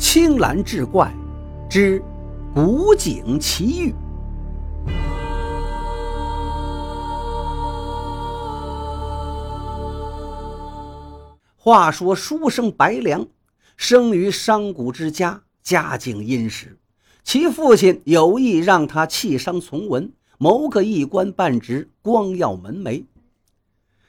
青蓝志怪之古井奇遇。话说书生白良生于商贾之家，家境殷实。其父亲有意让他弃商从文，谋个一官半职，光耀门楣。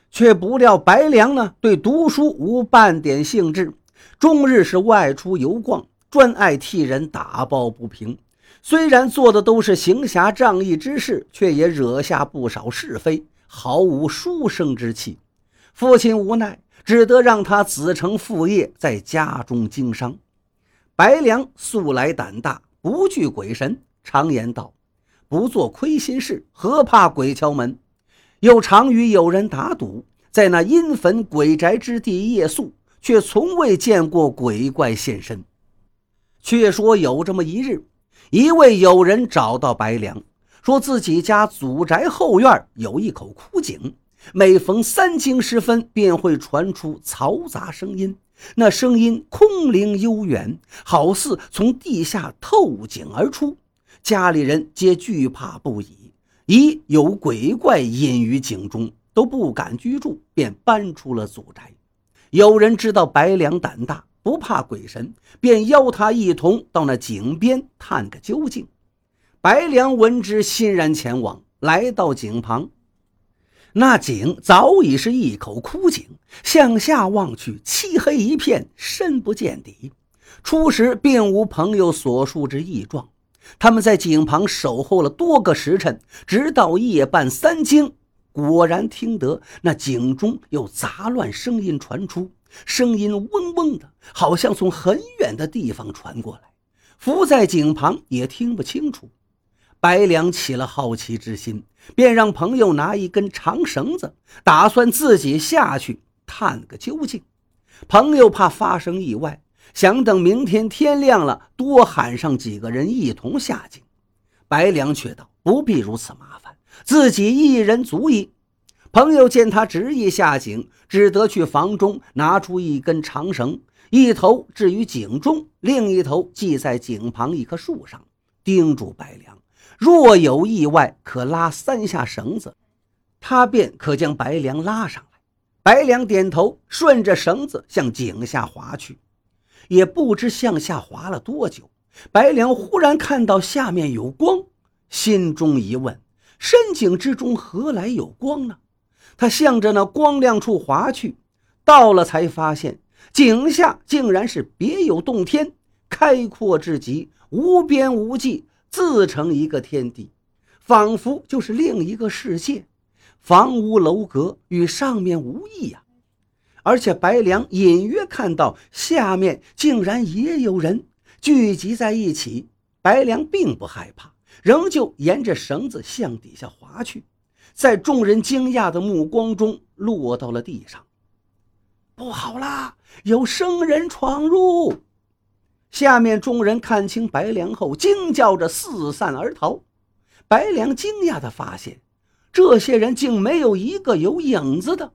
却不料白良呢，对读书无半点兴致，终日是外出游逛，专爱替人打抱不平。虽然做的都是行侠仗义之事，却也惹下不少是非，毫无书生之气。父亲无奈，只得让他子承父业，在家中经商。白良素来胆大，不惧鬼神，常言道：“不做亏心事，何怕鬼敲门？”又常与友人打赌，在那阴坟鬼宅之地夜宿，却从未见过鬼怪现身。却说有这么一日，一位友人找到白良，说自己家祖宅后院有一口枯井，每逢三更时分，便会传出嘈杂声音，那声音空灵悠远，好似从地下透井而出，家里人皆惧怕不已。疑有鬼怪隐于井中，都不敢居住，便搬出了祖宅。有人知道白良胆大，不怕鬼神，便邀他一同到那井边探个究竟。白良闻之，欣然前往。来到井旁，那井早已是一口枯井，向下望去，漆黑一片，深不见底。初时并无朋友所述之异状。他们在井旁守候了多个时辰，直到夜半三更，果然听得那井中有杂乱声音传出，声音嗡嗡的，好像从很远的地方传过来。伏在井旁也听不清楚。白良起了好奇之心，便让朋友拿一根长绳子，打算自己下去探个究竟。朋友怕发生意外。想等明天天亮了，多喊上几个人一同下井。白良却道：“不必如此麻烦，自己一人足矣。”朋友见他执意下井，只得去房中拿出一根长绳，一头置于井中，另一头系在井旁一棵树上，叮嘱白良：若有意外，可拉三下绳子，他便可将白良拉上来。白良点头，顺着绳子向井下滑去。也不知向下滑了多久，白良忽然看到下面有光，心中一问：深井之中何来有光呢？他向着那光亮处划去，到了才发现井下竟然是别有洞天，开阔至极，无边无际，自成一个天地，仿佛就是另一个世界，房屋楼阁与上面无异呀。而且白良隐约看到下面竟然也有人聚集在一起，白良并不害怕，仍旧沿着绳子向底下滑去，在众人惊讶的目光中落到了地上。不好啦，有生人闯入！下面众人看清白良后，惊叫着四散而逃。白良惊讶地发现，这些人竟没有一个有影子的。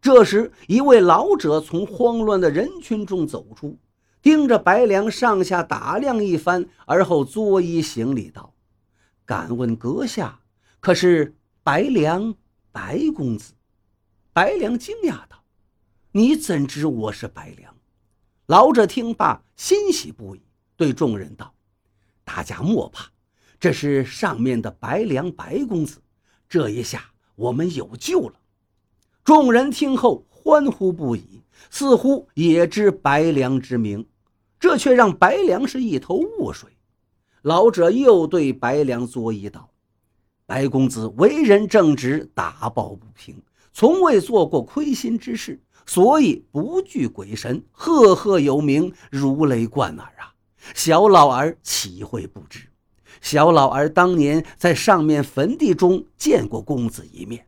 这时，一位老者从慌乱的人群中走出，盯着白良上下打量一番，而后作揖行礼道：“敢问阁下，可是白良白公子？”白良惊讶道：“你怎知我是白良？”老者听罢，欣喜不已，对众人道：“大家莫怕，这是上面的白良白公子，这一下我们有救了。”众人听后欢呼不已，似乎也知白良之名，这却让白良是一头雾水。老者又对白良作揖道：“白公子为人正直，打抱不平，从未做过亏心之事，所以不惧鬼神，赫赫有名，如雷贯耳啊！小老儿岂会不知？小老儿当年在上面坟地中见过公子一面。”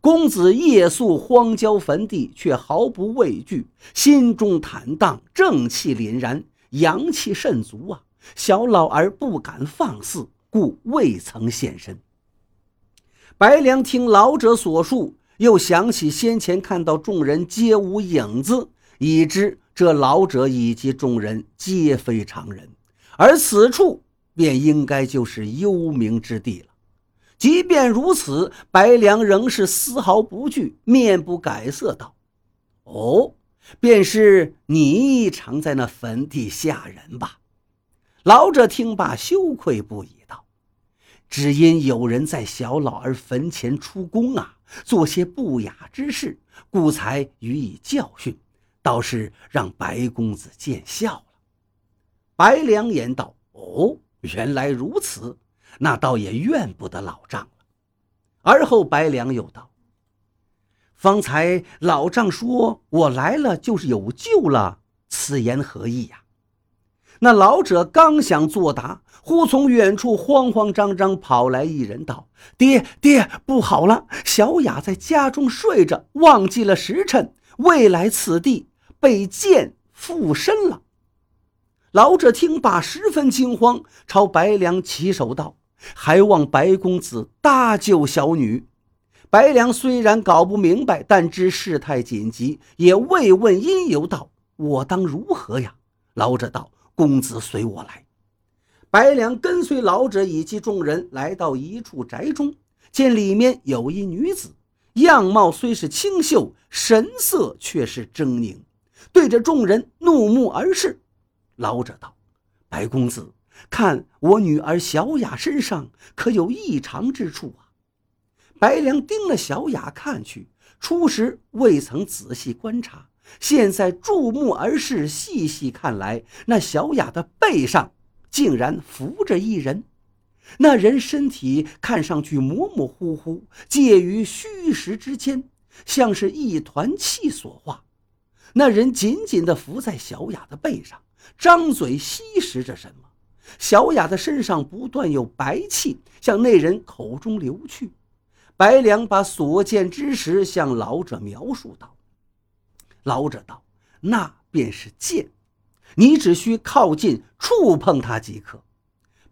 公子夜宿荒郊坟地，却毫不畏惧，心中坦荡，正气凛然，阳气甚足啊！小老儿不敢放肆，故未曾现身。白良听老者所述，又想起先前看到众人皆无影子，已知这老者以及众人皆非常人，而此处便应该就是幽冥之地了。即便如此，白良仍是丝毫不惧，面不改色道：“哦，便是你常在那坟地下人吧？”老者听罢，羞愧不已道：“只因有人在小老儿坟前出宫啊，做些不雅之事，故才予以教训。”倒是让白公子见笑了。白良言道：“哦，原来如此，那倒也怨不得老丈了。”而后白良又道：“方才老丈说我来了就是有救了，此言何意呀？”那老者刚想作答，忽从远处慌慌张张跑来一人道：“爹爹，不好了！小雅在家中睡着，忘记了时辰，未来此地。”被剑附身了，老者听罢十分惊慌，朝白良起手道：“还望白公子搭救小女。”白良虽然搞不明白，但知事态紧急，也未问因由，道：“我当如何呀？”老者道：“公子随我来。”白良跟随老者以及众人来到一处宅中，见里面有一女子，样貌虽是清秀，神色却是狰狞。对着众人怒目而视，老者道：“白公子，看我女儿小雅身上可有异常之处啊？”白良盯了小雅看去，初时未曾仔细观察，现在注目而视，细细看来，那小雅的背上竟然伏着一人。那人身体看上去模模糊糊，介于虚实之间，像是一团气所化。那人紧紧地伏在小雅的背上，张嘴吸食着什么。小雅的身上不断有白气向那人口中流去。白良把所见之时向老者描述道：“老者道，那便是剑，你只需靠近触碰它即可。”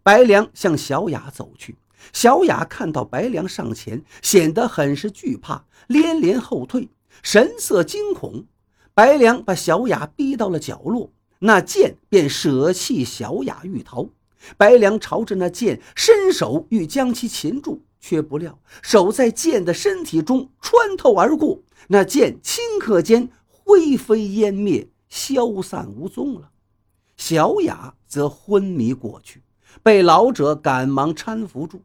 白良向小雅走去，小雅看到白良上前，显得很是惧怕，连连后退，神色惊恐。白良把小雅逼到了角落，那剑便舍弃小雅欲逃。白良朝着那剑伸手欲将其擒住，却不料手在剑的身体中穿透而过，那剑顷刻间灰飞烟灭，消散无踪了。小雅则昏迷过去，被老者赶忙搀扶住。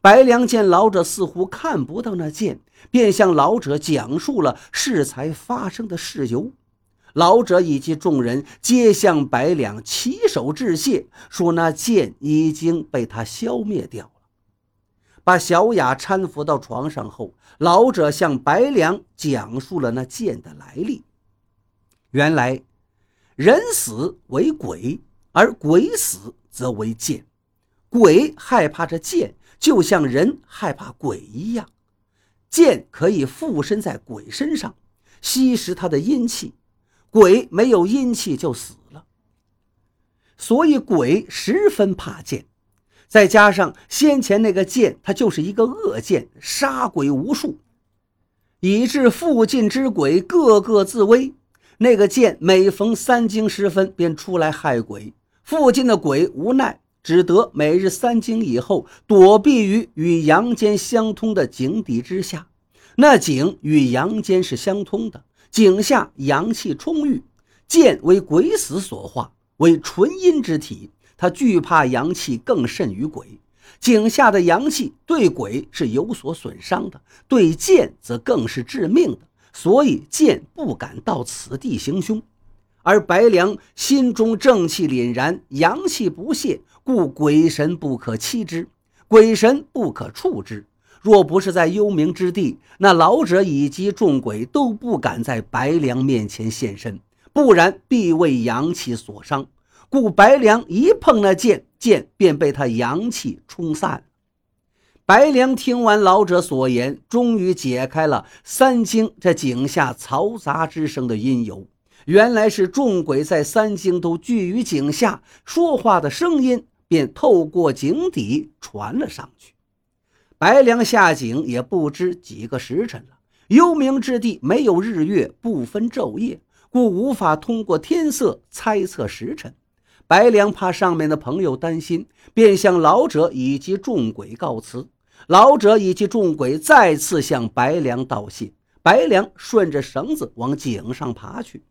白良见老者似乎看不到那剑。便向老者讲述了适才发生的事由，老者以及众人皆向白良起手致谢，说那剑已经被他消灭掉了。把小雅搀扶到床上后，老者向白良讲述了那剑的来历。原来，人死为鬼，而鬼死则为剑。鬼害怕这剑，就像人害怕鬼一样。剑可以附身在鬼身上，吸食他的阴气，鬼没有阴气就死了。所以鬼十分怕剑，再加上先前那个剑，它就是一个恶剑，杀鬼无数，以致附近之鬼个个自危。那个剑每逢三更时分便出来害鬼，附近的鬼无奈。只得每日三更以后躲避于与阳间相通的井底之下，那井与阳间是相通的，井下阳气充裕。剑为鬼死所化，为纯阴之体，他惧怕阳气更甚于鬼。井下的阳气对鬼是有所损伤的，对剑则更是致命的，所以剑不敢到此地行凶。而白良心中正气凛然，阳气不泄，故鬼神不可欺之，鬼神不可触之。若不是在幽冥之地，那老者以及众鬼都不敢在白良面前现身，不然必为阳气所伤。故白良一碰那剑，剑便被他阳气冲散。白良听完老者所言，终于解开了三更这井下嘈杂之声的因由。原来是众鬼在三更都聚于井下，说话的声音便透过井底传了上去。白良下井也不知几个时辰了。幽冥之地没有日月，不分昼夜，故无法通过天色猜测时辰。白良怕上面的朋友担心，便向老者以及众鬼告辞。老者以及众鬼再次向白良道谢。白良顺着绳子往井上爬去。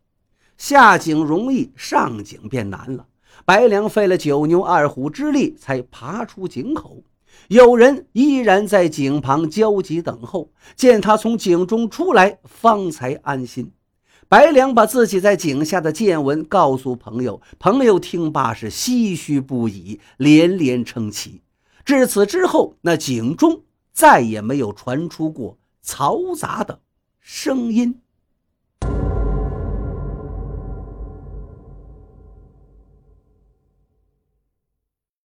下井容易，上井便难了。白良费了九牛二虎之力才爬出井口。有人依然在井旁焦急等候，见他从井中出来，方才安心。白良把自己在井下的见闻告诉朋友，朋友听罢是唏嘘不已，连连称奇。至此之后，那井中再也没有传出过嘈杂的声音。